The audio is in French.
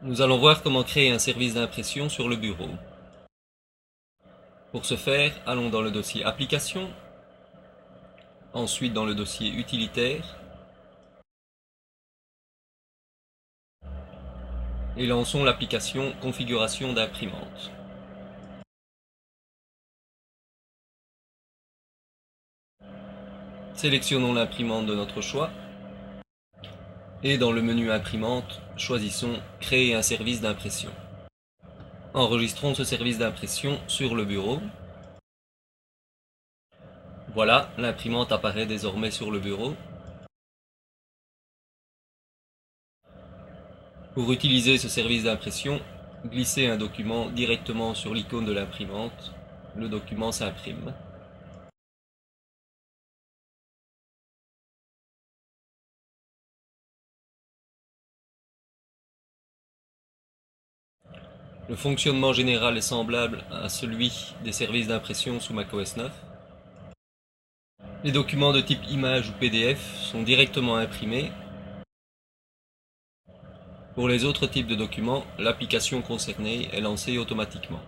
Nous allons voir comment créer un service d'impression sur le bureau. Pour ce faire, allons dans le dossier Applications, ensuite dans le dossier Utilitaire, et lançons l'application Configuration d'imprimante. Sélectionnons l'imprimante de notre choix et dans le menu Imprimante, choisissons Créer un service d'impression. Enregistrons ce service d'impression sur le bureau. Voilà, l'imprimante apparaît désormais sur le bureau. Pour utiliser ce service d'impression, glissez un document directement sur l'icône de l'imprimante. Le document s'imprime. Le fonctionnement général est semblable à celui des services d'impression sous macOS 9. Les documents de type image ou PDF sont directement imprimés. Pour les autres types de documents, l'application concernée est lancée automatiquement.